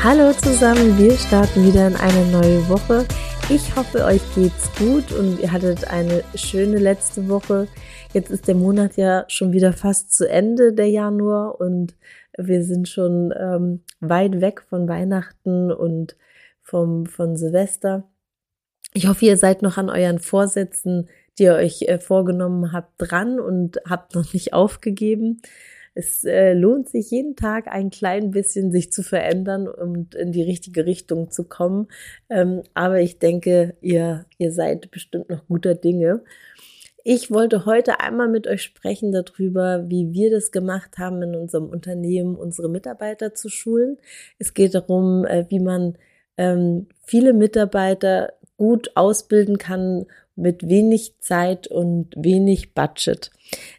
Hallo zusammen, wir starten wieder in eine neue Woche. Ich hoffe, euch geht's gut und ihr hattet eine schöne letzte Woche. Jetzt ist der Monat ja schon wieder fast zu Ende, der Januar, und wir sind schon ähm, weit weg von Weihnachten und vom, von Silvester. Ich hoffe, ihr seid noch an euren Vorsätzen, die ihr euch äh, vorgenommen habt, dran und habt noch nicht aufgegeben. Es äh, lohnt sich jeden Tag ein klein bisschen sich zu verändern und in die richtige Richtung zu kommen. Ähm, aber ich denke, ihr, ihr seid bestimmt noch guter Dinge. Ich wollte heute einmal mit euch sprechen darüber, wie wir das gemacht haben in unserem Unternehmen, unsere Mitarbeiter zu schulen. Es geht darum, äh, wie man ähm, viele Mitarbeiter gut ausbilden kann mit wenig Zeit und wenig Budget.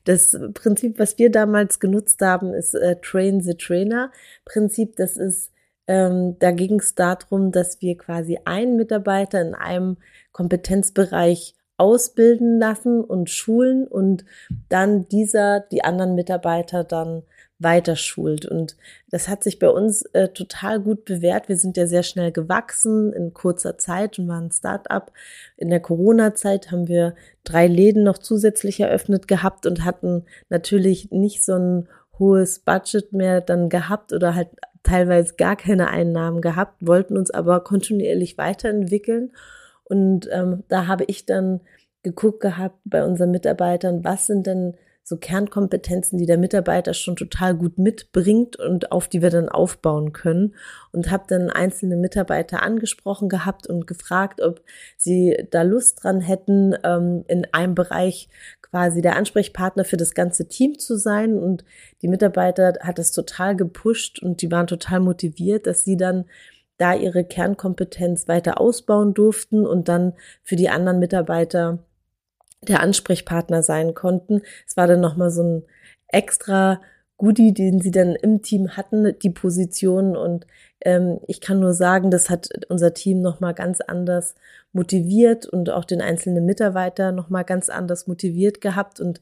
Das Prinzip, was wir damals genutzt haben, ist äh, Train the Trainer Prinzip. Das ist, ähm, da ging es darum, dass wir quasi einen Mitarbeiter in einem Kompetenzbereich ausbilden lassen und schulen und dann dieser die anderen Mitarbeiter dann weiter schult. Und das hat sich bei uns äh, total gut bewährt. Wir sind ja sehr schnell gewachsen in kurzer Zeit und waren ein Start-up. In der Corona-Zeit haben wir drei Läden noch zusätzlich eröffnet gehabt und hatten natürlich nicht so ein hohes Budget mehr dann gehabt oder halt teilweise gar keine Einnahmen gehabt, wollten uns aber kontinuierlich weiterentwickeln. Und ähm, da habe ich dann geguckt gehabt bei unseren Mitarbeitern, was sind denn so Kernkompetenzen, die der Mitarbeiter schon total gut mitbringt und auf die wir dann aufbauen können. Und habe dann einzelne Mitarbeiter angesprochen gehabt und gefragt, ob sie da Lust dran hätten, ähm, in einem Bereich quasi der Ansprechpartner für das ganze Team zu sein. Und die Mitarbeiter hat das total gepusht und die waren total motiviert, dass sie dann da ihre Kernkompetenz weiter ausbauen durften und dann für die anderen Mitarbeiter der Ansprechpartner sein konnten. Es war dann nochmal so ein extra Goodie, den sie dann im Team hatten, die Position. Und ähm, ich kann nur sagen, das hat unser Team nochmal ganz anders motiviert und auch den einzelnen Mitarbeiter nochmal ganz anders motiviert gehabt. Und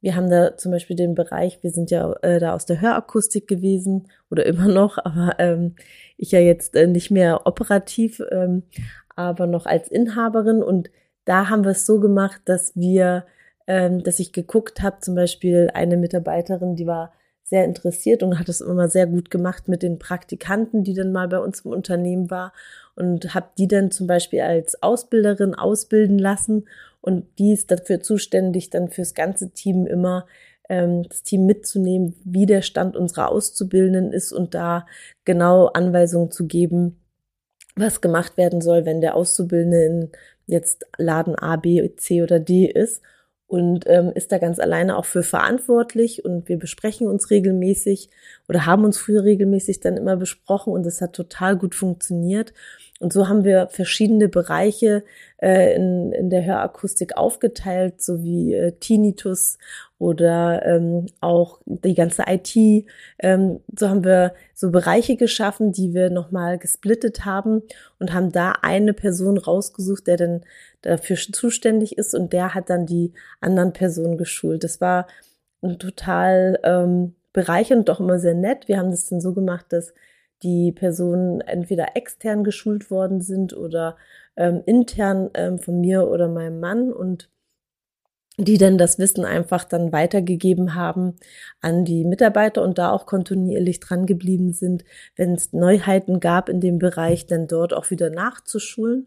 wir haben da zum Beispiel den Bereich, wir sind ja äh, da aus der Hörakustik gewesen oder immer noch, aber ähm, ich ja jetzt äh, nicht mehr operativ, ähm, aber noch als Inhaberin und da haben wir es so gemacht, dass wir, ähm, dass ich geguckt habe, zum Beispiel eine Mitarbeiterin, die war sehr interessiert und hat es immer sehr gut gemacht mit den Praktikanten, die dann mal bei uns im Unternehmen war und habe die dann zum Beispiel als Ausbilderin ausbilden lassen und die ist dafür zuständig, dann fürs ganze Team immer ähm, das Team mitzunehmen, wie der Stand unserer Auszubildenden ist und da genau Anweisungen zu geben, was gemacht werden soll, wenn der Auszubildende in jetzt Laden A, B, C oder D ist und ähm, ist da ganz alleine auch für verantwortlich und wir besprechen uns regelmäßig oder haben uns früher regelmäßig dann immer besprochen und es hat total gut funktioniert. Und so haben wir verschiedene Bereiche äh, in, in der Hörakustik aufgeteilt, so wie äh, Tinnitus oder ähm, auch die ganze IT. Ähm, so haben wir so Bereiche geschaffen, die wir nochmal gesplittet haben und haben da eine Person rausgesucht, der dann dafür zuständig ist und der hat dann die anderen Personen geschult. Das war total ähm, bereichernd und doch immer sehr nett. Wir haben das dann so gemacht, dass die Personen entweder extern geschult worden sind oder ähm, intern ähm, von mir oder meinem Mann und die dann das Wissen einfach dann weitergegeben haben an die Mitarbeiter und da auch kontinuierlich dran geblieben sind, wenn es Neuheiten gab in dem Bereich, dann dort auch wieder nachzuschulen.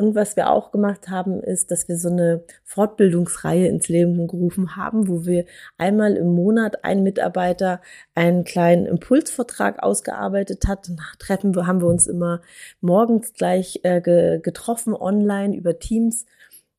Und was wir auch gemacht haben, ist, dass wir so eine Fortbildungsreihe ins Leben gerufen haben, wo wir einmal im Monat ein Mitarbeiter einen kleinen Impulsvertrag ausgearbeitet hat. Dann treffen wir, haben wir uns immer morgens gleich äh, getroffen online über Teams.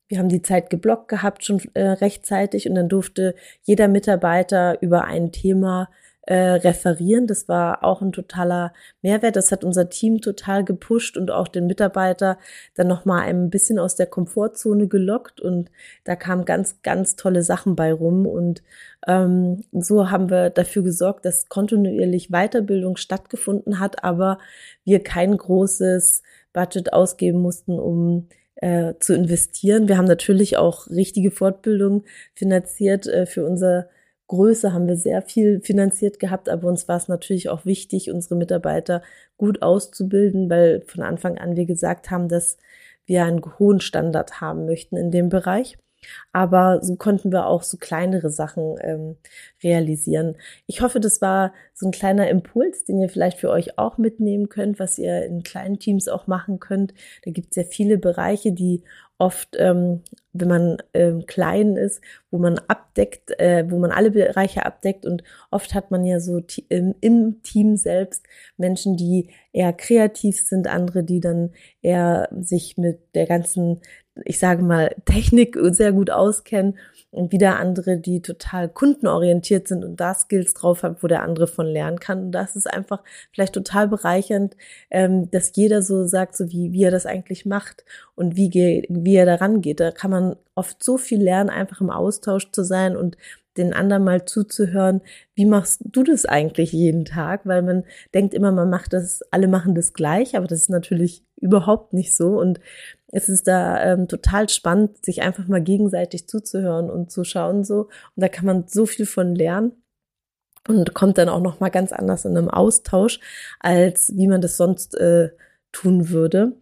Wir haben die Zeit geblockt gehabt schon äh, rechtzeitig und dann durfte jeder Mitarbeiter über ein Thema äh, referieren. Das war auch ein totaler Mehrwert. Das hat unser Team total gepusht und auch den Mitarbeiter dann nochmal ein bisschen aus der Komfortzone gelockt und da kamen ganz, ganz tolle Sachen bei rum und ähm, so haben wir dafür gesorgt, dass kontinuierlich Weiterbildung stattgefunden hat, aber wir kein großes Budget ausgeben mussten, um äh, zu investieren. Wir haben natürlich auch richtige Fortbildung finanziert äh, für unser Größe haben wir sehr viel finanziert gehabt, aber uns war es natürlich auch wichtig, unsere Mitarbeiter gut auszubilden, weil von Anfang an wir gesagt haben, dass wir einen hohen Standard haben möchten in dem Bereich. Aber so konnten wir auch so kleinere Sachen ähm, realisieren. Ich hoffe, das war so ein kleiner Impuls, den ihr vielleicht für euch auch mitnehmen könnt, was ihr in kleinen Teams auch machen könnt. Da gibt es ja viele Bereiche, die oft, ähm, wenn man ähm, klein ist, wo man abdeckt, äh, wo man alle Bereiche abdeckt und oft hat man ja so im, im Team selbst Menschen, die eher kreativ sind, andere, die dann eher sich mit der ganzen ich sage mal, Technik sehr gut auskennen und wieder andere, die total kundenorientiert sind und da Skills drauf haben, wo der andere von lernen kann. Und das ist einfach vielleicht total bereichernd, ähm, dass jeder so sagt, so wie, wie er das eigentlich macht und wie, wie er daran geht. Da kann man oft so viel lernen, einfach im Austausch zu sein und den anderen mal zuzuhören, wie machst du das eigentlich jeden Tag? Weil man denkt immer, man macht das, alle machen das gleich, aber das ist natürlich überhaupt nicht so. Und es ist da ähm, total spannend, sich einfach mal gegenseitig zuzuhören und zu schauen so. Und da kann man so viel von lernen und kommt dann auch noch mal ganz anders in einem Austausch, als wie man das sonst äh, tun würde.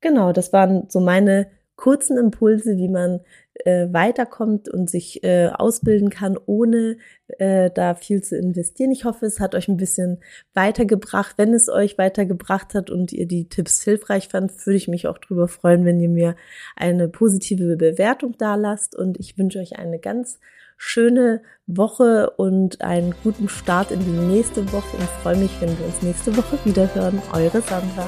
Genau, das waren so meine kurzen Impulse, wie man äh, weiterkommt und sich äh, ausbilden kann, ohne äh, da viel zu investieren. Ich hoffe, es hat euch ein bisschen weitergebracht. Wenn es euch weitergebracht hat und ihr die Tipps hilfreich fand, würde ich mich auch darüber freuen, wenn ihr mir eine positive Bewertung da lasst. Und ich wünsche euch eine ganz schöne Woche und einen guten Start in die nächste Woche und freue mich, wenn wir uns nächste Woche wieder hören. Eure Sandra.